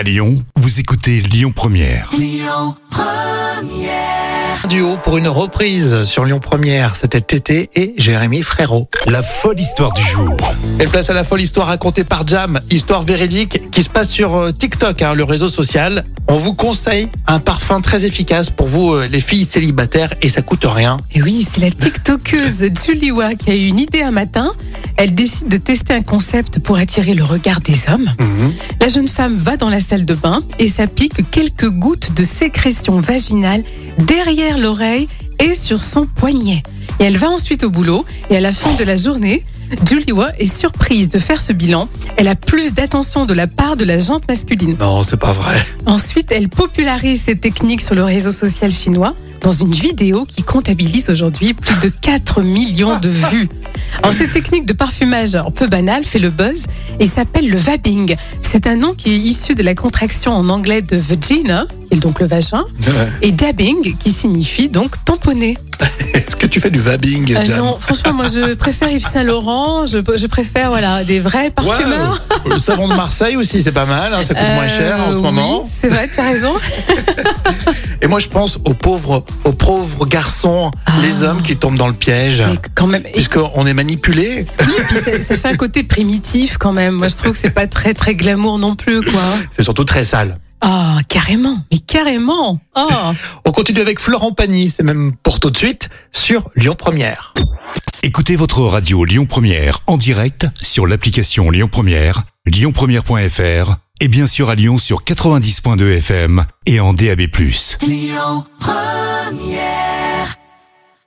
À Lyon, vous écoutez Lyon Première. duo pour une reprise sur Lyon Première. C'était Tété et Jérémy Frérot. La folle histoire du jour. Et place à la folle histoire racontée par Jam, histoire véridique qui se passe sur euh, TikTok, hein, le réseau social. On vous conseille un parfum très efficace pour vous, euh, les filles célibataires, et ça coûte rien. Et oui, c'est la TikTokeuse Julie Wa qui a eu une idée un matin. Elle décide de tester un concept pour attirer le regard des hommes. La jeune femme va dans la salle de bain et s'applique quelques gouttes de sécrétion vaginale derrière l'oreille et sur son poignet. Et elle va ensuite au boulot et à la fin de la journée, Julie Wa est surprise de faire ce bilan. Elle a plus d'attention de la part de la jante masculine. Non, c'est pas vrai. Ensuite, elle popularise cette technique sur le réseau social chinois dans une vidéo qui comptabilise aujourd'hui plus de 4 millions de vues. Alors, cette technique de parfumage un peu banale fait le buzz et s'appelle le vabbing. C'est un nom qui est issu de la contraction en anglais de vagina, qui est donc le vagin, et dabbing, qui signifie donc tamponner. Tu fais du vabbing, Euh, non, franchement, moi je préfère Yves Saint Laurent, je, je préfère voilà, des vrais parfumeurs. le savon de Marseille aussi, c'est pas mal, hein, ça coûte moins cher en ce Euh, moment. Oui, c'est vrai, tu as raison. Et moi, je pense aux pauvres, aux pauvres garçons, les hommes qui tombent dans le piège. Ah. Mais quand même, Puisqu'on est manipulé. Oui, et puis ça, ça fait un côté primitif quand même. Moi, je trouve que c'est pas très très glamour non plus, quoi. C'est surtout très sale. Ah, carrément, mais carrément. Oh. On continue avec Florent Pagny, c'est même pour tout de suite sur Lyon Première. Écoutez votre radio Lyon Première en direct sur l'application Lyon Première, lyonpremière.fr et bien sûr à Lyon sur 90.2 FM et en DAB+.